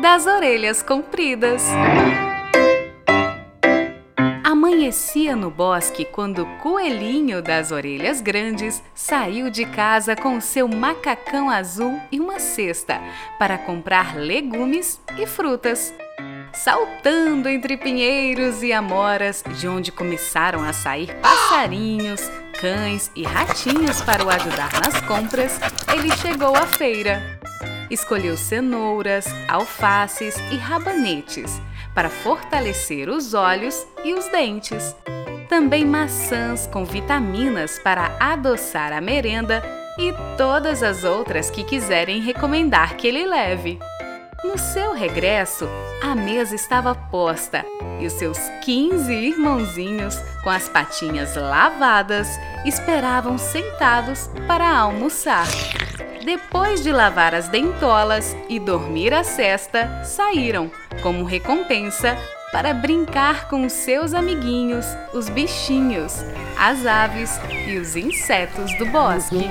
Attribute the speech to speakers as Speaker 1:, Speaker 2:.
Speaker 1: das orelhas compridas. Amanhecia no bosque quando o coelhinho das orelhas grandes saiu de casa com seu macacão azul e uma cesta para comprar legumes e frutas. Saltando entre pinheiros e amoras, de onde começaram a sair passarinhos, cães e ratinhos para o ajudar nas compras, ele chegou à feira. Escolheu cenouras, alfaces e rabanetes para fortalecer os olhos e os dentes. Também maçãs com vitaminas para adoçar a merenda e todas as outras que quiserem recomendar que ele leve. No seu regresso, a mesa estava posta e os seus 15 irmãozinhos, com as patinhas lavadas, esperavam sentados para almoçar. Depois de lavar as dentolas e dormir a cesta, saíram, como recompensa, para brincar com seus amiguinhos, os bichinhos, as aves e os insetos do bosque.